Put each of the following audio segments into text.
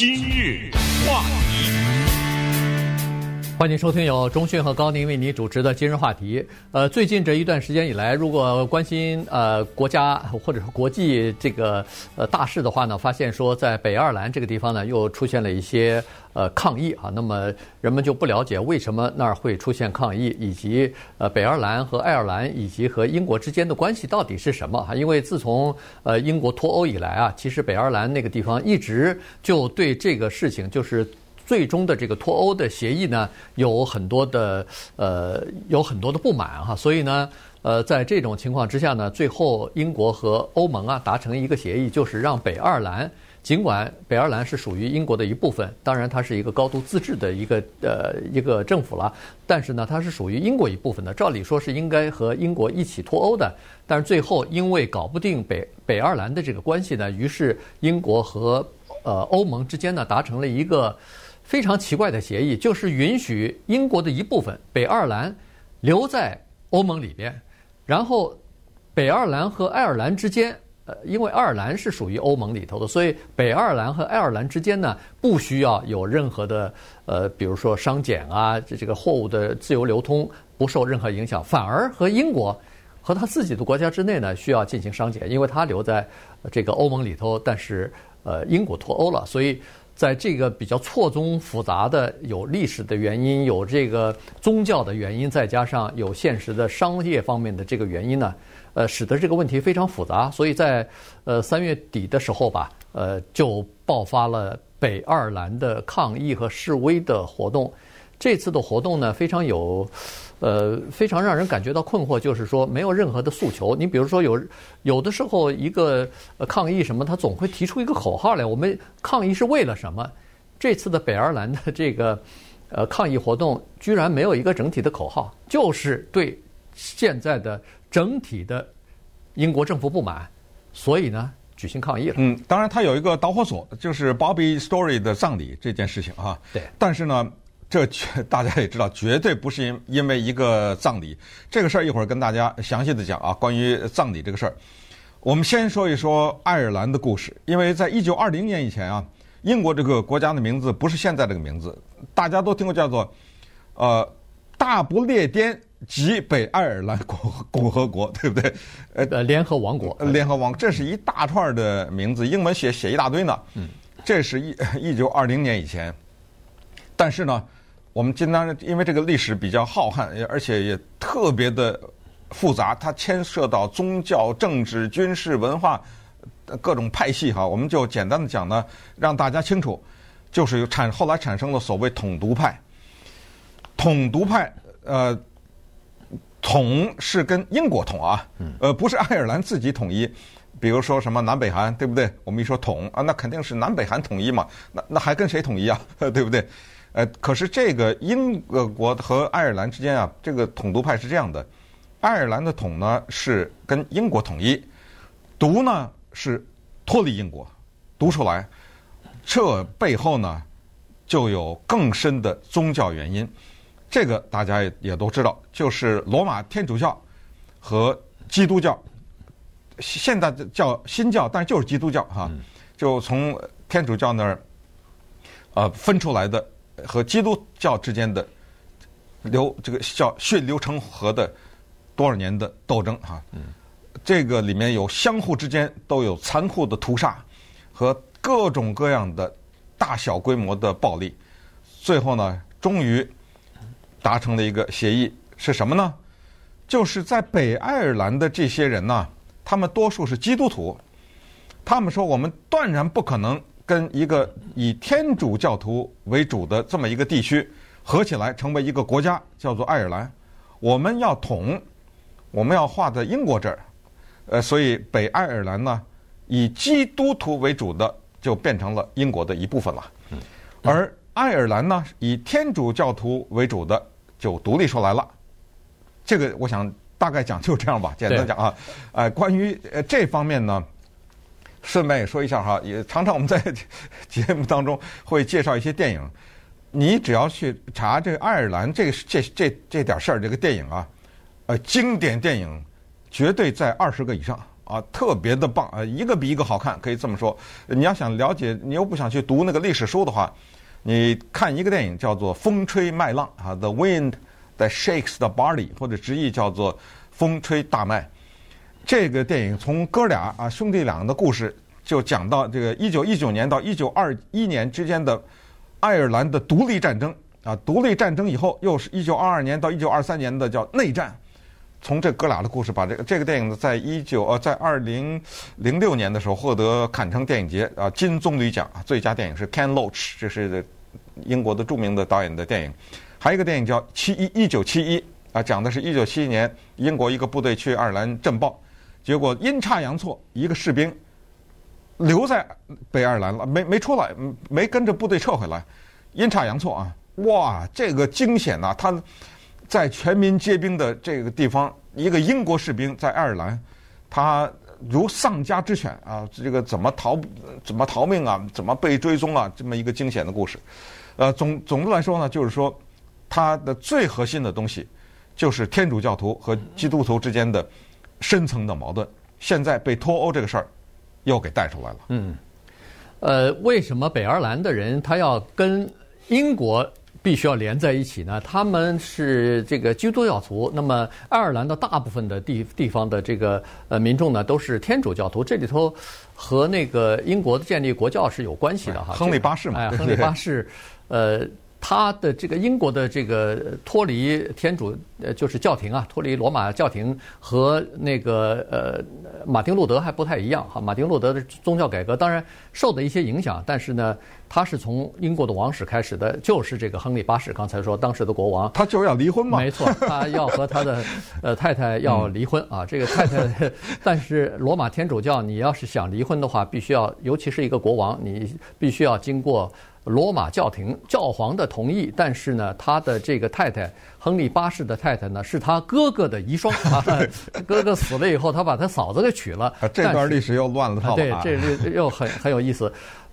今日话题，欢迎收听由中讯和高宁为你主持的今日话题。呃，最近这一段时间以来，如果关心呃国家或者是国际这个呃大事的话呢，发现说在北爱尔兰这个地方呢，又出现了一些。呃，抗议啊，那么人们就不了解为什么那儿会出现抗议，以及呃，北爱尔兰和爱尔兰以及和英国之间的关系到底是什么？哈，因为自从呃英国脱欧以来啊，其实北爱尔兰那个地方一直就对这个事情，就是最终的这个脱欧的协议呢，有很多的呃有很多的不满哈，所以呢，呃，在这种情况之下呢，最后英国和欧盟啊达成一个协议，就是让北爱尔兰。尽管北爱尔兰是属于英国的一部分，当然它是一个高度自治的一个呃一个政府了，但是呢，它是属于英国一部分的。照理说是应该和英国一起脱欧的，但是最后因为搞不定北北爱尔兰的这个关系呢，于是英国和呃欧盟之间呢达成了一个非常奇怪的协议，就是允许英国的一部分北爱尔兰留在欧盟里边，然后北爱尔兰和爱尔兰之间。呃，因为爱尔兰是属于欧盟里头的，所以北爱尔兰和爱尔兰之间呢，不需要有任何的呃，比如说商检啊，这这个货物的自由流通不受任何影响，反而和英国和他自己的国家之内呢，需要进行商检，因为他留在这个欧盟里头，但是呃，英国脱欧了，所以在这个比较错综复杂的、有历史的原因、有这个宗教的原因，再加上有现实的商业方面的这个原因呢。呃，使得这个问题非常复杂，所以在呃三月底的时候吧，呃，就爆发了北爱尔兰的抗议和示威的活动。这次的活动呢，非常有，呃，非常让人感觉到困惑，就是说没有任何的诉求。你比如说有有的时候一个抗议什么，他总会提出一个口号来，我们抗议是为了什么？这次的北爱尔兰的这个呃抗议活动，居然没有一个整体的口号，就是对现在的。整体的英国政府不满，所以呢举行抗议了。嗯，当然他有一个导火索，就是 Bobby Story 的葬礼这件事情啊。对。但是呢，这绝 大家也知道，绝对不是因因为一个葬礼。这个事儿一会儿跟大家详细的讲啊。关于葬礼这个事儿，我们先说一说爱尔兰的故事。因为在一九二零年以前啊，英国这个国家的名字不是现在这个名字，大家都听过叫做呃大不列颠。及北爱尔兰共共和国，对不对？呃，联合王国，联合王，这是一大串的名字，英文写写一大堆呢。嗯，这是一 一九二零年以前。但是呢，我们今天因为这个历史比较浩瀚，而且也特别的复杂，它牵涉到宗教、政治、军事、文化各种派系哈。我们就简单的讲呢，让大家清楚，就是产后来产生了所谓统独派。统独派，呃。统是跟英国统啊，呃，不是爱尔兰自己统一。比如说什么南北韩，对不对？我们一说统啊，那肯定是南北韩统一嘛。那那还跟谁统一啊？对不对？呃，可是这个英国和爱尔兰之间啊，这个统独派是这样的：爱尔兰的统呢是跟英国统一，独呢是脱离英国，独出来。这背后呢就有更深的宗教原因。这个大家也也都知道，就是罗马天主教和基督教，现在叫新教，但是就是基督教哈，就从天主教那儿呃分出来的和基督教之间的流这个叫血流成河的多少年的斗争哈，这个里面有相互之间都有残酷的屠杀和各种各样的大小规模的暴力，最后呢，终于。达成了一个协议是什么呢？就是在北爱尔兰的这些人呢，他们多数是基督徒，他们说我们断然不可能跟一个以天主教徒为主的这么一个地区合起来成为一个国家，叫做爱尔兰。我们要统，我们要划在英国这儿，呃，所以北爱尔兰呢，以基督徒为主的就变成了英国的一部分了，而。爱尔兰呢，以天主教徒为主的就独立出来了。这个我想大概讲就这样吧，简单讲啊。呃，关于呃这方面呢，顺便也说一下哈，也常常我们在 节目当中会介绍一些电影。你只要去查这个爱尔兰这个这这这点事儿，这个电影啊，呃，经典电影绝对在二十个以上啊，特别的棒啊，一个比一个好看，可以这么说。你要想了解，你又不想去读那个历史书的话，你看一个电影叫做《风吹麦浪》啊，《The Wind That Shakes the Barley》，或者直译叫做《风吹大麦》。这个电影从哥俩啊兄弟俩的故事，就讲到这个一九一九年到一九二一年之间的爱尔兰的独立战争啊，独立战争以后又是一九二二年到一九二三年的叫内战。从这哥俩的故事，把这个这个电影呢，在一九呃，在二零零六年的时候获得坎城电影节啊金棕榈奖啊，最佳电影是 Ken Loach，这是英国的著名的导演的电影。还有一个电影叫《七一一九七一》啊，讲的是一九七一年英国一个部队去爱尔兰镇暴，结果阴差阳错，一个士兵留在北爱尔兰了，没没出来，没跟着部队撤回来，阴差阳错啊！哇，这个惊险呐，他。在全民皆兵的这个地方，一个英国士兵在爱尔兰，他如丧家之犬啊！这个怎么逃？怎么逃命啊？怎么被追踪啊？这么一个惊险的故事。呃，总总的来说呢，就是说，它的最核心的东西，就是天主教徒和基督徒之间的深层的矛盾。现在被脱欧这个事儿又给带出来了。嗯。呃，为什么北爱尔兰的人他要跟英国？必须要连在一起呢。他们是这个基督教徒，那么爱尔兰的大部分的地地方的这个呃民众呢，都是天主教徒。这里头和那个英国的建立国教是有关系的哈。亨利八世嘛，哎，亨利八世，呃。他的这个英国的这个脱离天主呃就是教廷啊，脱离罗马教廷和那个呃马丁路德还不太一样哈。马丁路德的宗教改革当然受的一些影响，但是呢，他是从英国的王室开始的，就是这个亨利八世。刚才说当时的国王，他就是要离婚嘛？没错，他要和他的呃太太要离婚啊。这个太太，但是罗马天主教你要是想离婚的话，必须要，尤其是一个国王，你必须要经过。罗马教廷教皇的同意，但是呢，他的这个太太亨利八世的太太呢，是他哥哥的遗孀 啊。哥哥死了以后，他把他嫂子给娶了。这段历史又乱了套了啊！对，这又很很有意思。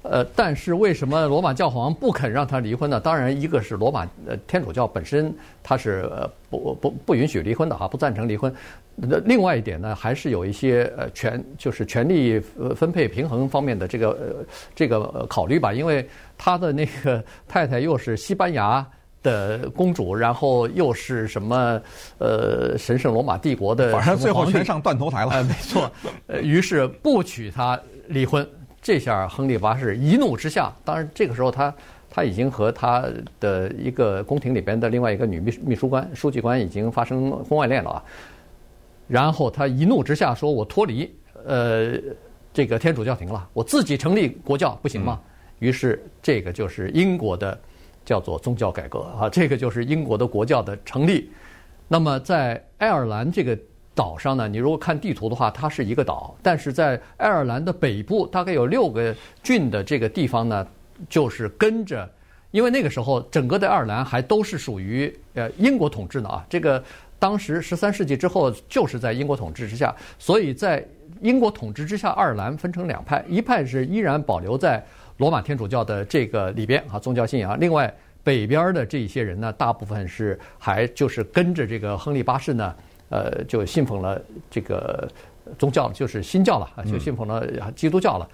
呃，但是为什么罗马教皇不肯让他离婚呢？当然，一个是罗马呃天主教本身他是呃不不不允许离婚的哈，不赞成离婚。那另外一点呢，还是有一些呃权就是权力分配平衡方面的这个呃这个考虑吧。因为他的那个太太又是西班牙的公主，然后又是什么呃神圣罗马帝国的，反正最后全上断头台了。哎，没错。呃，于是不娶她离婚。这下亨利八世一怒之下，当然这个时候他他已经和他的一个宫廷里边的另外一个女秘秘书官、书记官已经发生婚外恋了啊。然后他一怒之下说：“我脱离呃这个天主教廷了，我自己成立国教不行吗？”于是这个就是英国的叫做宗教改革啊，这个就是英国的国教的成立。那么在爱尔兰这个。岛上呢，你如果看地图的话，它是一个岛，但是在爱尔兰的北部，大概有六个郡的这个地方呢，就是跟着，因为那个时候整个的爱尔兰还都是属于呃英国统治的啊。这个当时十三世纪之后就是在英国统治之下，所以在英国统治之下，爱尔兰分成两派，一派是依然保留在罗马天主教的这个里边啊宗教信仰，另外北边的这些人呢，大部分是还就是跟着这个亨利八世呢。呃，就信奉了这个宗教，就是新教了啊，就信奉了基督教了。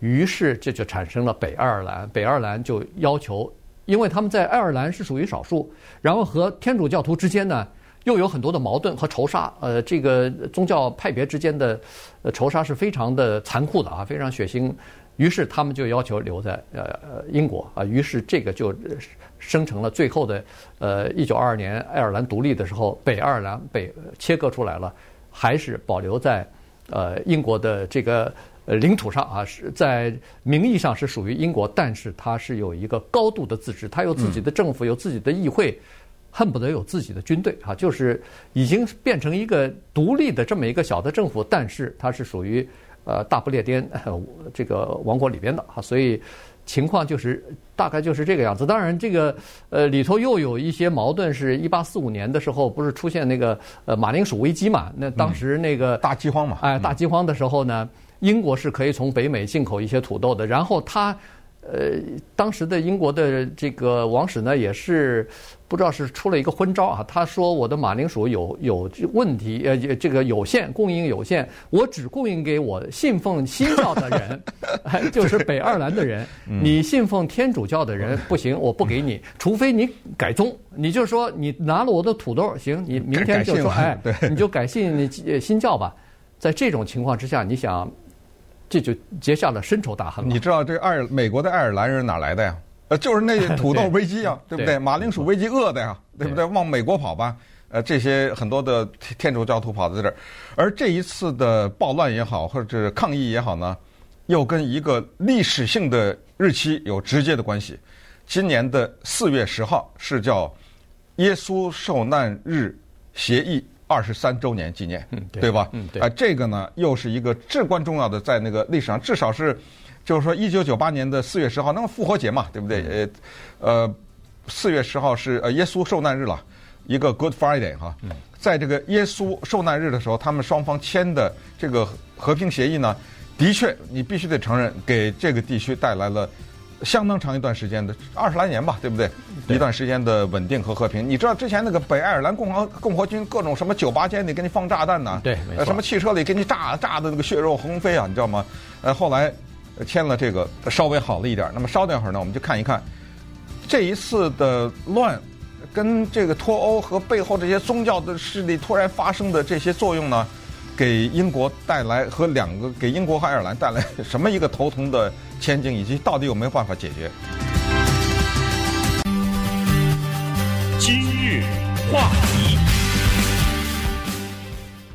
于是这就产生了北爱尔兰。北爱尔兰就要求，因为他们在爱尔兰是属于少数，然后和天主教徒之间呢又有很多的矛盾和仇杀。呃，这个宗教派别之间的仇杀是非常的残酷的啊，非常血腥。于是他们就要求留在呃英国啊，于是这个就生成了最后的呃一九二二年爱尔兰独立的时候，北爱尔兰被切割出来了，还是保留在呃英国的这个领土上啊，是在名义上是属于英国，但是它是有一个高度的自治，它有自己的政府，有自己的议会，恨不得有自己的军队啊，就是已经变成一个独立的这么一个小的政府，但是它是属于。呃，大不列颠这个王国里边的哈，所以情况就是大概就是这个样子。当然，这个呃里头又有一些矛盾，是一八四五年的时候，不是出现那个呃马铃薯危机嘛？那当时那个、嗯、大饥荒嘛，哎，大饥荒的时候呢，英国是可以从北美进口一些土豆的，然后他呃，当时的英国的这个王室呢，也是不知道是出了一个昏招啊。他说我的马铃薯有有问题，呃，这个有限供应有限，我只供应给我信奉新教的人，就是北爱尔兰的人。你信奉天主教的人不行，我不给你，除非你改宗。你就说你拿了我的土豆，行，你明天就说哎，你就改信新教吧。在这种情况之下，你想？这就结下了深仇大恨。你知道这爱尔美国的爱尔兰人哪来的呀？呃，就是那 土豆危机啊，对，对不对？马铃薯危机饿的呀，对不对？往美国跑吧。呃，这些很多的天主教徒跑在这儿，而这一次的暴乱也好，或者是抗议也好呢，又跟一个历史性的日期有直接的关系。今年的四月十号是叫耶稣受难日协议。二十三周年纪念，嗯，对，对吧？嗯，对。啊，这个呢，又是一个至关重要的，在那个历史上，至少是，就是说，一九九八年的四月十号，那么复活节嘛，对不对？呃，呃，四月十号是呃耶稣受难日了，一个 Good Friday 哈。嗯。在这个耶稣受难日的时候，他们双方签的这个和平协议呢，的确，你必须得承认，给这个地区带来了。相当长一段时间的二十来年吧，对不对？对一段时间的稳定和和平。你知道之前那个北爱尔兰共和共和军各种什么酒吧间里给你放炸弹呢？对，什么汽车里给你炸炸的那个血肉横飞啊，你知道吗？呃，后来签了这个稍微好了一点。那么稍等一会儿呢，我们就看一看这一次的乱跟这个脱欧和背后这些宗教的势力突然发生的这些作用呢，给英国带来和两个给英国和爱尔兰带来什么一个头疼的前景，以及到底有没有办法解决？今日话题，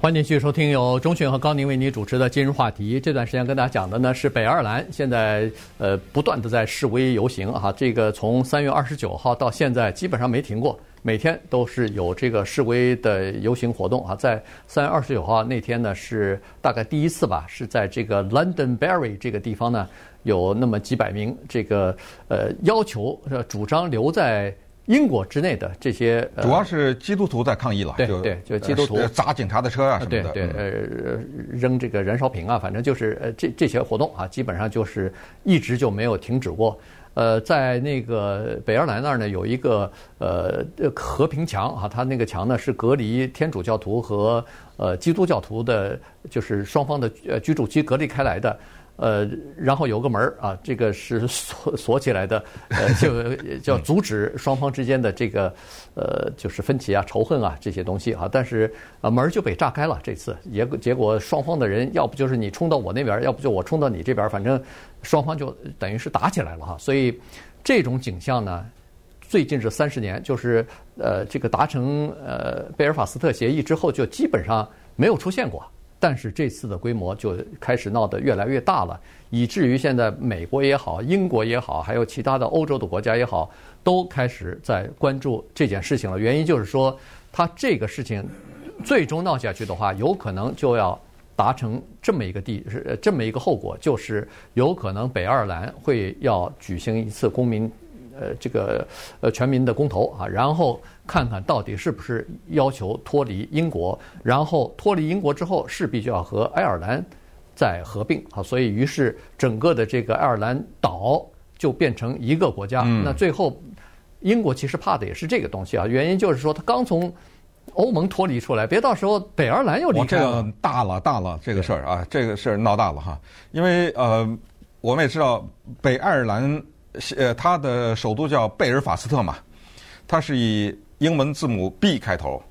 欢迎继续收听由钟迅和高宁为你主持的今日话题。这段时间跟大家讲的呢是北爱尔兰现在呃不断的在示威游行啊，这个从三月二十九号到现在基本上没停过。每天都是有这个示威的游行活动啊，在三月二十九号那天呢，是大概第一次吧，是在这个 London Berry 这个地方呢，有那么几百名这个呃要求呃主张留在英国之内的这些，主要是基督徒在抗议了，对对，就基督徒砸警察的车啊什么的，对对呃扔这个燃烧瓶啊，反正就是呃这这些活动啊，基本上就是一直就没有停止过。呃，在那个北爱尔兰那儿呢，有一个呃和平墙啊，它那个墙呢是隔离天主教徒和呃基督教徒的，就是双方的呃居住区隔离开来的。呃，然后有个门儿啊，这个是 锁锁起来的，呃，就叫阻止双方之间的这个呃，就是分歧啊、仇恨啊这些东西啊。但是啊，门儿就被炸开了。这次结结果双方的人要不就是你冲到我那边，要不就我冲到你这边，反正双方就等于是打起来了哈。所以这种景象呢，最近这三十年，就是呃，这个达成呃贝尔法斯特协议之后，就基本上没有出现过。但是这次的规模就开始闹得越来越大了，以至于现在美国也好、英国也好，还有其他的欧洲的国家也好，都开始在关注这件事情了。原因就是说，它这个事情最终闹下去的话，有可能就要达成这么一个地，是这么一个后果，就是有可能北爱尔兰会要举行一次公民。呃，这个呃全民的公投啊，然后看看到底是不是要求脱离英国，然后脱离英国之后势必就要和爱尔兰再合并啊，所以于是整个的这个爱尔兰岛就变成一个国家。那最后英国其实怕的也是这个东西啊，原因就是说他刚从欧盟脱离出来，别到时候北爱尔兰又离开了。这个大了大了，这个事儿啊，这个事儿闹大了哈，因为呃，我们也知道北爱尔兰。呃，它的首都叫贝尔法斯特嘛，它是以英文字母 B 开头，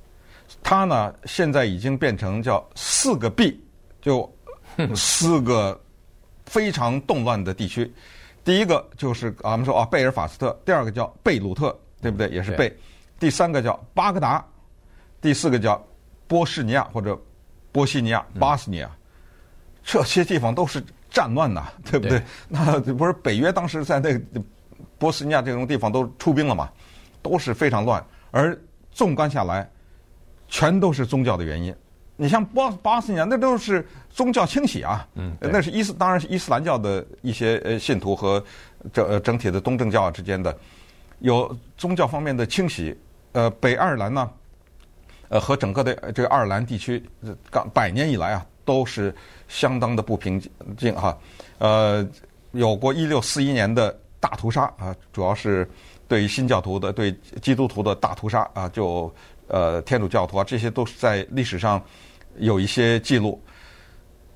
它呢现在已经变成叫四个 B，就四个非常动乱的地区。第一个就是我们说啊贝尔法斯特，第二个叫贝鲁特，对不对？也是贝。第三个叫巴格达，第四个叫波士尼亚或者波西尼亚、巴斯尼亚，这些地方都是。战乱呐，对不对？对，那不是北约当时在那个波斯尼亚这种地方都出兵了嘛，都是非常乱。而纵观下来，全都是宗教的原因。你像波巴斯尼亚，那都是宗教清洗啊，嗯，那是伊斯，当然是伊斯兰教的一些呃信徒和整整体的东正教之间的有宗教方面的清洗。呃，北爱尔兰呢，呃，和整个的这个爱尔兰地区，刚百年以来啊。都是相当的不平静哈，呃，有过一六四一年的大屠杀啊，主要是对新教徒的、对基督徒的大屠杀啊，就呃天主教徒啊，这些都是在历史上有一些记录。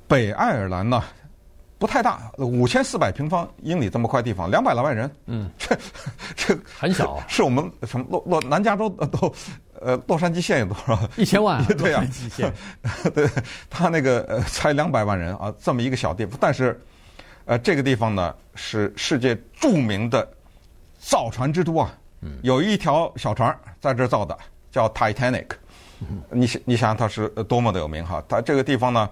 北爱尔兰呢，不太大，五千四百平方英里这么块地方，两百来万人，嗯，这这很小，是我们什么洛洛南加州都呃洛杉矶县有多少？一千万，对呀、啊，对，他那个呃才两百万人啊，这么一个小地方，但是呃这个地方呢是世界著名的造船之都啊，有一条小船在这儿造的，叫 Titanic，你想你想想它是多么的有名哈，它这个地方呢，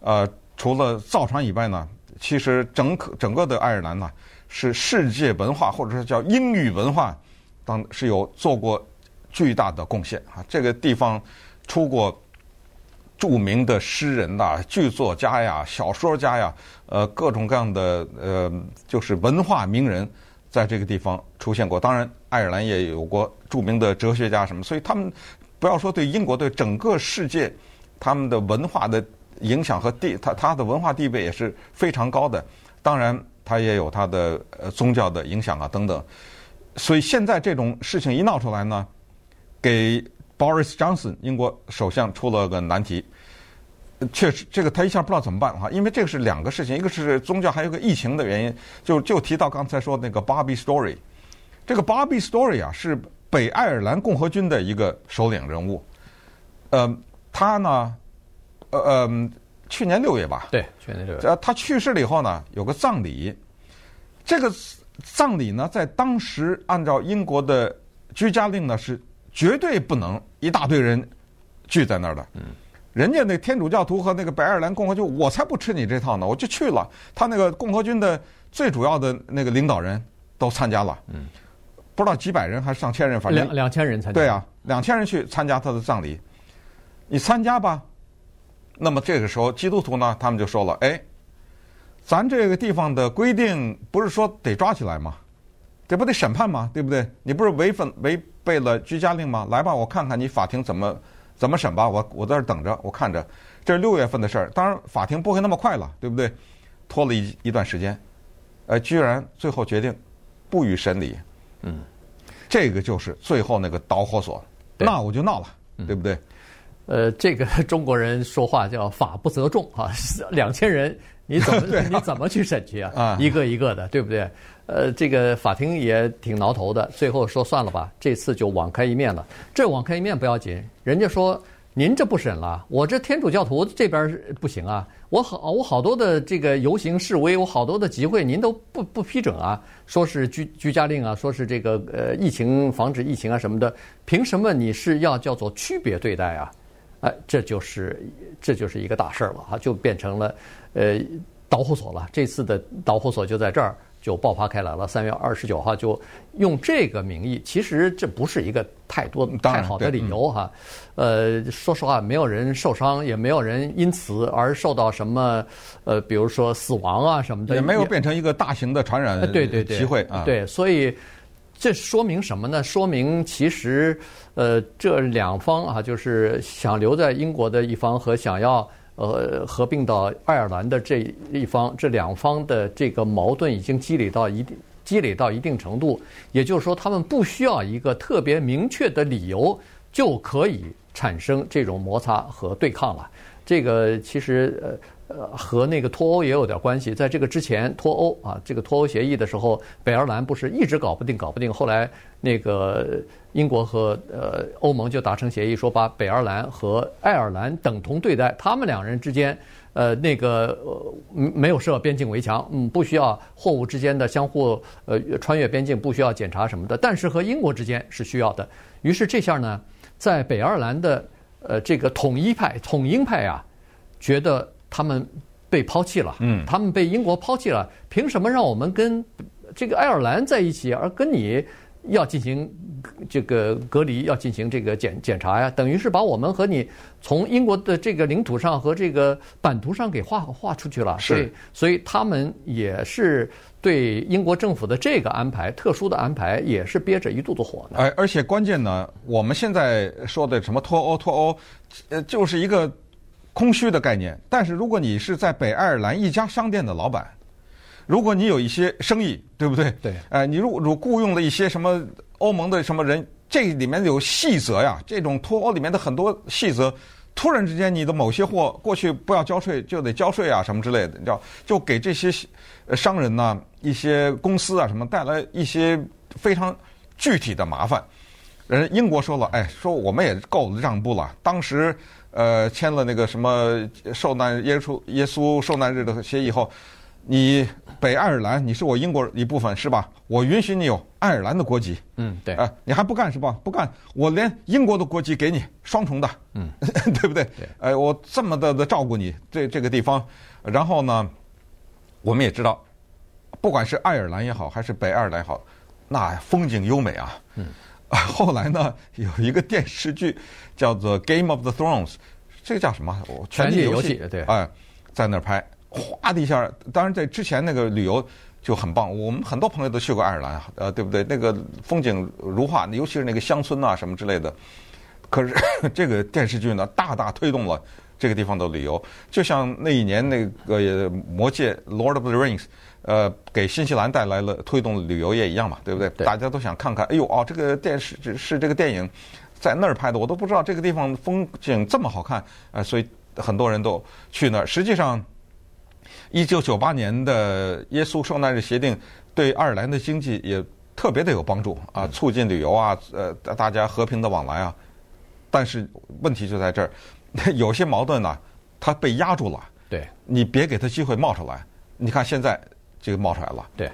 呃。除了造船以外呢，其实整个整个的爱尔兰呢，是世界文化或者是叫英语文化，当是有做过巨大的贡献啊。这个地方出过著名的诗人呐、剧作家呀、小说家呀，呃，各种各样的呃，就是文化名人在这个地方出现过。当然，爱尔兰也有过著名的哲学家什么，所以他们不要说对英国，对整个世界，他们的文化的。影响和地，他他的文化地位也是非常高的。当然，他也有他的呃宗教的影响啊等等。所以现在这种事情一闹出来呢，给 Boris Johnson 英国首相出了个难题。确实，这个他一下不知道怎么办哈，因为这个是两个事情，一个是宗教，还有个疫情的原因。就就提到刚才说那个 Bobby Story，这个 Bobby Story 啊是北爱尔兰共和军的一个首领人物。呃，他呢。呃呃，去年六月吧。对，去年六月。呃，他去世了以后呢，有个葬礼。这个葬礼呢，在当时按照英国的居家令呢，是绝对不能一大堆人聚在那儿的。嗯。人家那天主教徒和那个白爱尔兰共和军，我才不吃你这套呢，我就去了。他那个共和军的最主要的那个领导人都参加了。嗯。不知道几百人还是上千人，反正两两千人参加。对啊，两千人去参加他的葬礼。你参加吧。那么这个时候，基督徒呢，他们就说了：“哎，咱这个地方的规定不是说得抓起来吗？这不得审判吗？对不对？你不是违反违背了居家令吗？来吧，我看看你法庭怎么怎么审吧。我我在这儿等着，我看着。这是六月份的事儿，当然法庭不会那么快了，对不对？拖了一一段时间，呃，居然最后决定不予审理。嗯，这个就是最后那个导火索。那我就闹了，对不对？”呃，这个中国人说话叫法不责众啊，两千人你怎么 你怎么去审去啊？一个一个的，对不对？呃，这个法庭也挺挠头的，最后说算了吧，这次就网开一面了。这网开一面不要紧，人家说您这不审了，我这天主教徒这边不行啊，我好我好多的这个游行示威，我好多的集会您都不不批准啊，说是居居家令啊，说是这个呃疫情防止疫情啊什么的，凭什么你是要叫做区别对待啊？哎，这就是这就是一个大事儿了哈，就变成了呃导火索了。这次的导火索就在这儿就爆发开来了。三月二十九号就用这个名义，其实这不是一个太多太好的理由哈。呃，说实话，没有人受伤，也没有人因此而受到什么呃，比如说死亡啊什么的，也没有变成一个大型的传染对对对集会啊。对，所以。这说明什么呢？说明其实，呃，这两方啊，就是想留在英国的一方和想要呃合并到爱尔兰的这一方，这两方的这个矛盾已经积累到一定积累到一定程度。也就是说，他们不需要一个特别明确的理由就可以产生这种摩擦和对抗了。这个其实呃。呃，和那个脱欧也有点关系。在这个之前，脱欧啊，这个脱欧协议的时候，北爱尔兰不是一直搞不定，搞不定。后来那个英国和呃欧盟就达成协议，说把北爱尔兰和爱尔兰等同对待。他们两人之间，呃，那个呃没有设边境围墙，嗯，不需要货物之间的相互呃穿越边境，不需要检查什么的。但是和英国之间是需要的。于是这下呢，在北爱尔兰的呃这个统一派、统英派啊，觉得。他们被抛弃了，嗯，他们被英国抛弃了，凭什么让我们跟这个爱尔兰在一起，而跟你要进行这个隔离，要进行这个检检查呀？等于是把我们和你从英国的这个领土上和这个版图上给划划出去了。是，所以，他们也是对英国政府的这个安排，特殊的安排，也是憋着一肚子火呢。而而且关键呢，我们现在说的什么脱欧脱欧，呃，就是一个。空虚的概念，但是如果你是在北爱尔兰一家商店的老板，如果你有一些生意，对不对？对。呃，你如果如雇佣了一些什么欧盟的什么人，这里面有细则呀，这种脱欧里面的很多细则，突然之间你的某些货过去不要交税就得交税啊，什么之类的，你知道，就给这些商人呢、一些公司啊什么带来一些非常具体的麻烦。人英国说了，哎，说我们也够让步了。当时，呃，签了那个什么受难耶稣耶稣受难日的协议后，你北爱尔兰你是我英国一部分是吧？我允许你有爱尔兰的国籍。嗯，对。啊，你还不干是吧？不干，我连英国的国籍给你，双重的。嗯，对不对？对。哎，我这么的的照顾你这这个地方，然后呢，我们也知道，不管是爱尔兰也好，还是北爱尔兰也好，那风景优美啊。嗯。后来呢，有一个电视剧叫做《Game of the Thrones》，这个叫什么？权力游戏。对。哎，在那儿拍，哗的一下。当然，在之前那个旅游就很棒。我们很多朋友都去过爱尔兰，呃，对不对？那个风景如画，尤其是那个乡村啊什么之类的。可是 这个电视剧呢，大大推动了这个地方的旅游。就像那一年那个《魔戒》（Lord of the Rings）。呃，给新西兰带来了推动旅游业一样嘛，对不对？对。大家都想看看，哎呦哦，这个电视是，是这个电影在那儿拍的，我都不知道这个地方风景这么好看，呃，所以很多人都去那儿。实际上，一九九八年的耶稣受难日协定对爱尔兰的经济也特别的有帮助啊，促进旅游啊，呃，大家和平的往来啊。但是问题就在这儿，有些矛盾呢，它被压住了。对，你别给他机会冒出来。你看现在。这个冒出来了，对，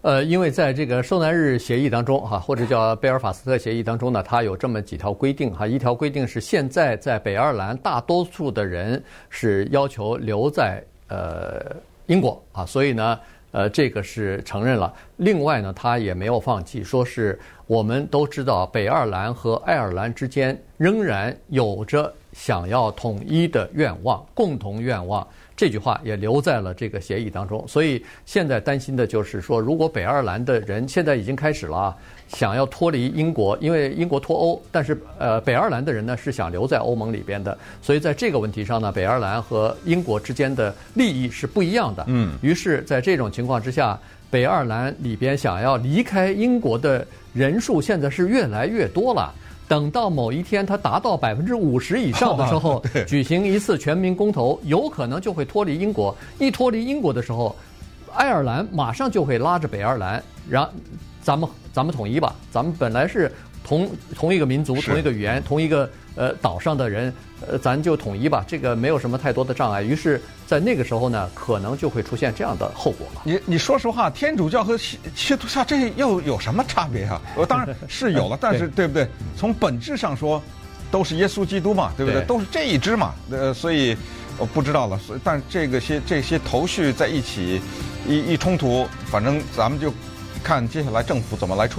呃，因为在这个受难日协议当中，哈，或者叫贝尔法斯特协议当中呢，它有这么几条规定，哈，一条规定是现在在北爱尔兰大多数的人是要求留在呃英国啊，所以呢，呃，这个是承认了。另外呢，他也没有放弃，说是我们都知道北爱尔兰和爱尔兰之间仍然有着想要统一的愿望，共同愿望。这句话也留在了这个协议当中，所以现在担心的就是说，如果北爱尔兰的人现在已经开始了想要脱离英国，因为英国脱欧，但是呃，北爱尔兰的人呢是想留在欧盟里边的，所以在这个问题上呢，北爱尔兰和英国之间的利益是不一样的。嗯，于是，在这种情况之下，北爱尔兰里边想要离开英国的人数现在是越来越多了。等到某一天它达到百分之五十以上的时候，举行一次全民公投，有可能就会脱离英国。一脱离英国的时候，爱尔兰马上就会拉着北爱尔兰，然咱们咱们统一吧。咱们本来是同同一个民族、同一个语言、同一个呃岛上的人，呃，咱就统一吧。这个没有什么太多的障碍。于是，在那个时候呢，可能就会出现这样的后果了。你你说实话，天主教和基督教这又有什么差别啊？我当然是有了，但是对不对？从本质上说，都是耶稣基督嘛，对不对？都是这一支嘛。呃，所以我不知道了。所以，但这个些这些头绪在一起一一冲突，反正咱们就看接下来政府怎么来处理。